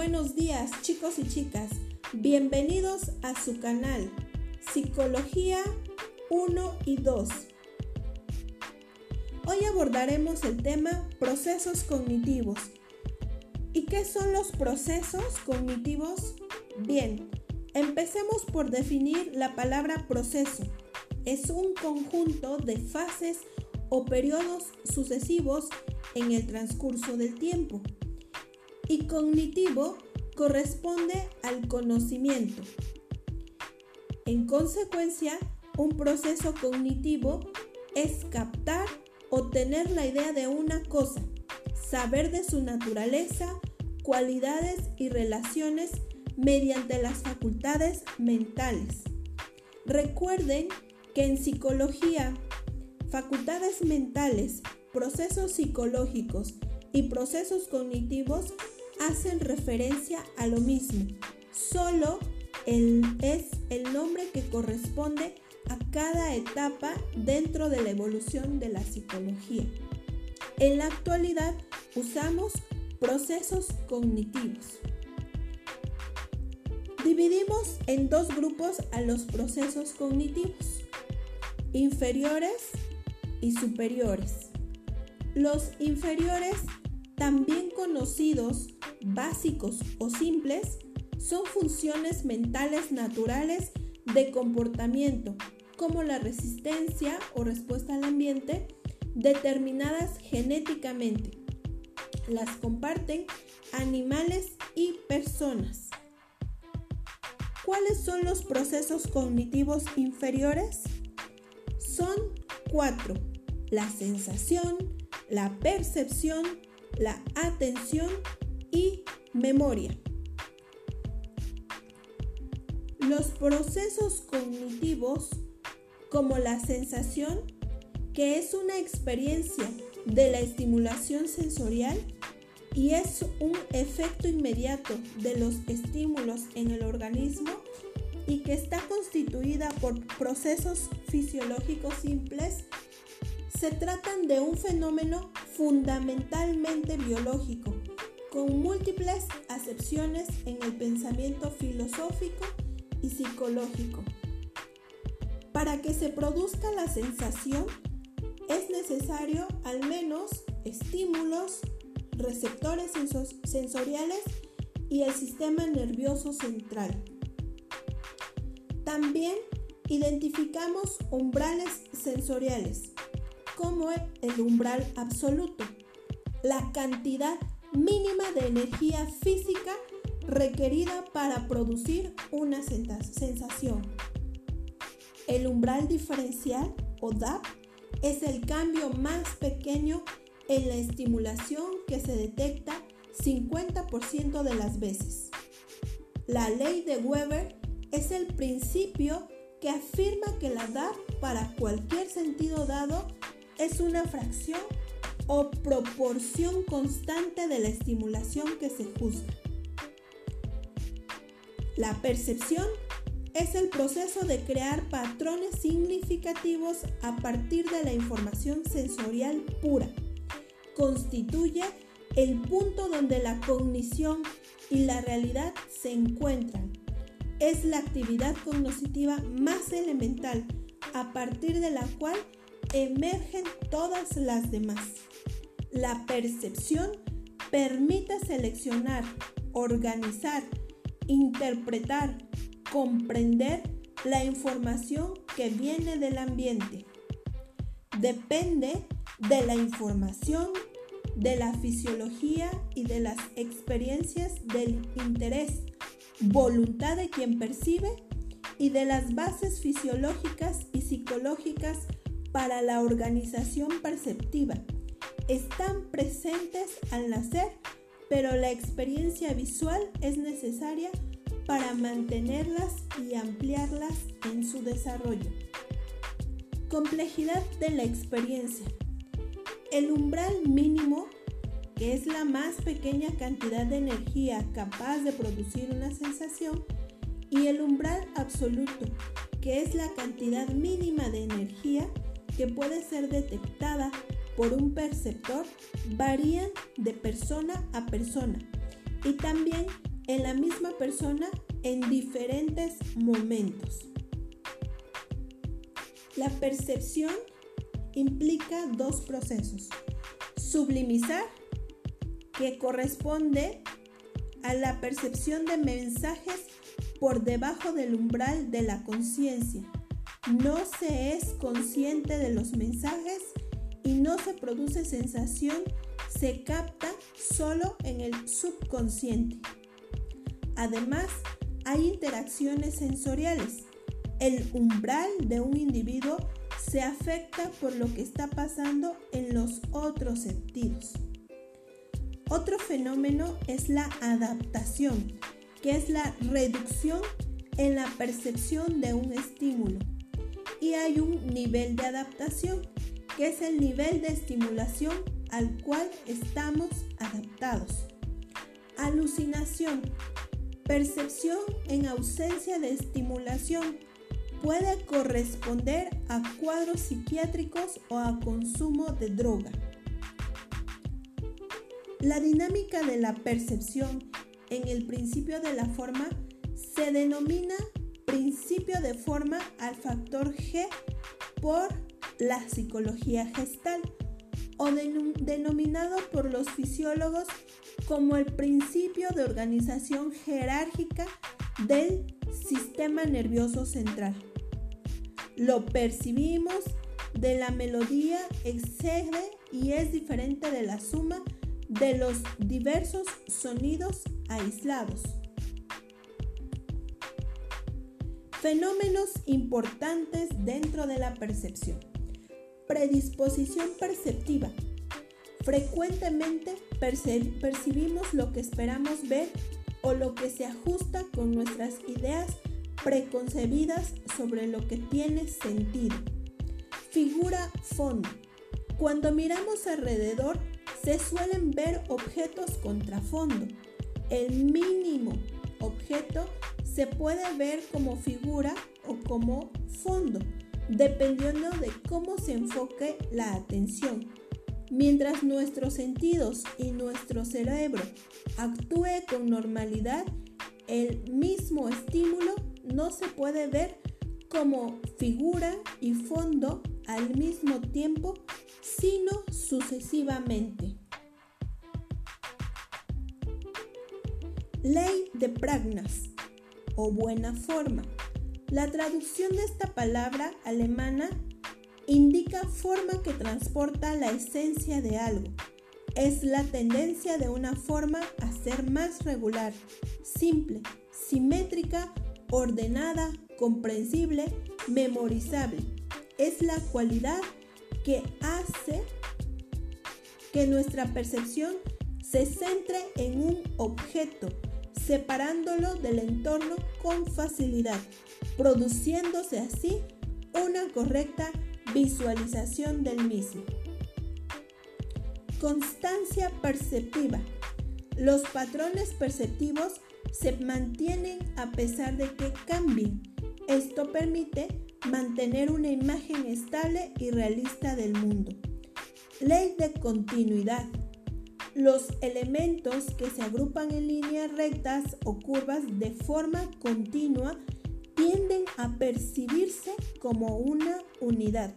buenos días chicos y chicas. Bienvenidos a su canal Psicología 1 y 2. Hoy abordaremos el tema procesos cognitivos. ¿Y qué son los procesos cognitivos? Bien, empecemos por definir la palabra proceso. Es un conjunto de fases o periodos sucesivos en el transcurso del tiempo y cognitivo corresponde al conocimiento. En consecuencia, un proceso cognitivo es captar o tener la idea de una cosa, saber de su naturaleza, cualidades y relaciones mediante las facultades mentales. Recuerden que en psicología, facultades mentales, procesos psicológicos y procesos cognitivos hacen referencia a lo mismo, solo es el nombre que corresponde a cada etapa dentro de la evolución de la psicología. En la actualidad usamos procesos cognitivos. Dividimos en dos grupos a los procesos cognitivos, inferiores y superiores. Los inferiores, también conocidos básicos o simples son funciones mentales naturales de comportamiento, como la resistencia o respuesta al ambiente, determinadas genéticamente. Las comparten animales y personas. ¿Cuáles son los procesos cognitivos inferiores? Son cuatro. La sensación, la percepción, la atención y memoria. Los procesos cognitivos como la sensación, que es una experiencia de la estimulación sensorial y es un efecto inmediato de los estímulos en el organismo y que está constituida por procesos fisiológicos simples, se tratan de un fenómeno fundamentalmente biológico con múltiples acepciones en el pensamiento filosófico y psicológico. Para que se produzca la sensación es necesario al menos estímulos, receptores sensoriales y el sistema nervioso central. También identificamos umbrales sensoriales, como el umbral absoluto, la cantidad mínima de energía física requerida para producir una sensación. El umbral diferencial o DAP es el cambio más pequeño en la estimulación que se detecta 50% de las veces. La ley de Weber es el principio que afirma que la DAP para cualquier sentido dado es una fracción o proporción constante de la estimulación que se juzga. La percepción es el proceso de crear patrones significativos a partir de la información sensorial pura. Constituye el punto donde la cognición y la realidad se encuentran. Es la actividad cognitiva más elemental a partir de la cual emergen todas las demás. La percepción permite seleccionar, organizar, interpretar, comprender la información que viene del ambiente. Depende de la información, de la fisiología y de las experiencias del interés, voluntad de quien percibe y de las bases fisiológicas y psicológicas para la organización perceptiva están presentes al nacer, pero la experiencia visual es necesaria para mantenerlas y ampliarlas en su desarrollo. Complejidad de la experiencia. El umbral mínimo, que es la más pequeña cantidad de energía capaz de producir una sensación, y el umbral absoluto, que es la cantidad mínima de energía que puede ser detectada por un perceptor varían de persona a persona y también en la misma persona en diferentes momentos. La percepción implica dos procesos. Sublimizar, que corresponde a la percepción de mensajes por debajo del umbral de la conciencia. No se es consciente de los mensajes y no se produce sensación, se capta solo en el subconsciente. Además, hay interacciones sensoriales. El umbral de un individuo se afecta por lo que está pasando en los otros sentidos. Otro fenómeno es la adaptación, que es la reducción en la percepción de un estímulo. Y hay un nivel de adaptación, que es el nivel de estimulación al cual estamos adaptados. Alucinación, percepción en ausencia de estimulación, puede corresponder a cuadros psiquiátricos o a consumo de droga. La dinámica de la percepción en el principio de la forma se denomina principio de forma al factor G por la psicología gestal o denominado por los fisiólogos como el principio de organización jerárquica del sistema nervioso central. Lo percibimos de la melodía excede y es diferente de la suma de los diversos sonidos aislados. Fenómenos importantes dentro de la percepción. Predisposición perceptiva. Frecuentemente percibimos lo que esperamos ver o lo que se ajusta con nuestras ideas preconcebidas sobre lo que tiene sentido. Figura fondo. Cuando miramos alrededor se suelen ver objetos contrafondo. El mínimo objeto se puede ver como figura o como fondo, dependiendo de cómo se enfoque la atención. Mientras nuestros sentidos y nuestro cerebro actúe con normalidad, el mismo estímulo no se puede ver como figura y fondo al mismo tiempo, sino sucesivamente. Ley de Pragnas o buena forma. La traducción de esta palabra alemana indica forma que transporta la esencia de algo. Es la tendencia de una forma a ser más regular, simple, simétrica, ordenada, comprensible, memorizable. Es la cualidad que hace que nuestra percepción se centre en un objeto separándolo del entorno con facilidad, produciéndose así una correcta visualización del mismo. Constancia perceptiva. Los patrones perceptivos se mantienen a pesar de que cambien. Esto permite mantener una imagen estable y realista del mundo. Ley de continuidad. Los elementos que se agrupan en líneas rectas o curvas de forma continua tienden a percibirse como una unidad.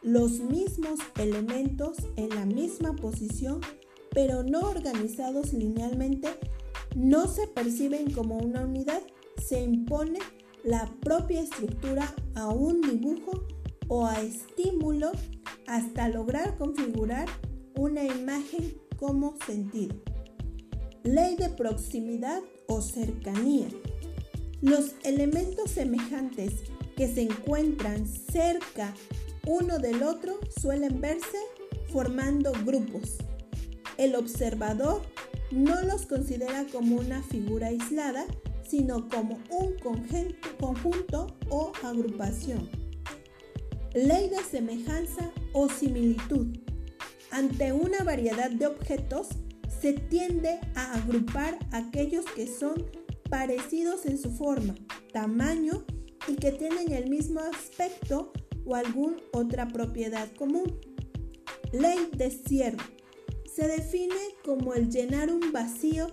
Los mismos elementos en la misma posición, pero no organizados linealmente, no se perciben como una unidad. Se impone la propia estructura a un dibujo o a estímulo hasta lograr configurar una imagen como sentido. Ley de proximidad o cercanía. Los elementos semejantes que se encuentran cerca uno del otro suelen verse formando grupos. El observador no los considera como una figura aislada, sino como un conjunto o agrupación. Ley de semejanza o similitud. Ante una variedad de objetos, se tiende a agrupar aquellos que son parecidos en su forma, tamaño y que tienen el mismo aspecto o alguna otra propiedad común. Ley de cierre. Se define como el llenar un vacío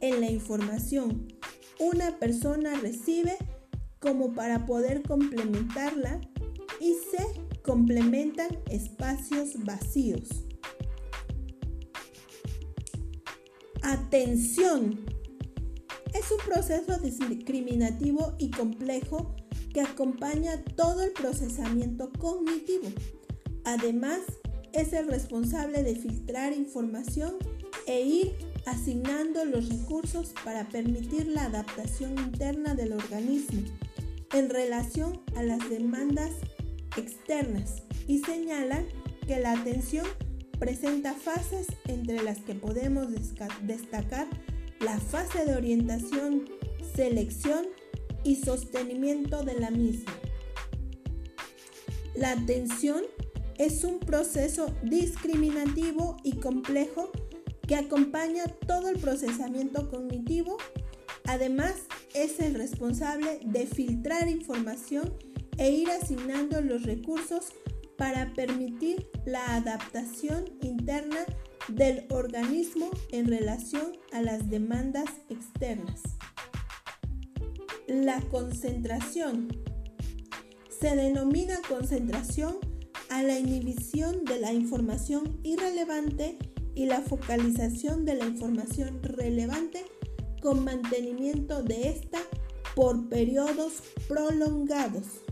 en la información una persona recibe como para poder complementarla y se complementan espacios vacíos. Atención. Es un proceso discriminativo y complejo que acompaña todo el procesamiento cognitivo. Además, es el responsable de filtrar información e ir asignando los recursos para permitir la adaptación interna del organismo en relación a las demandas externas y señala que la atención presenta fases entre las que podemos destacar la fase de orientación, selección y sostenimiento de la misma. La atención es un proceso discriminativo y complejo que acompaña todo el procesamiento cognitivo. Además, es el responsable de filtrar información e ir asignando los recursos para permitir la adaptación interna del organismo en relación a las demandas externas. La concentración. Se denomina concentración a la inhibición de la información irrelevante y la focalización de la información relevante con mantenimiento de esta por periodos prolongados.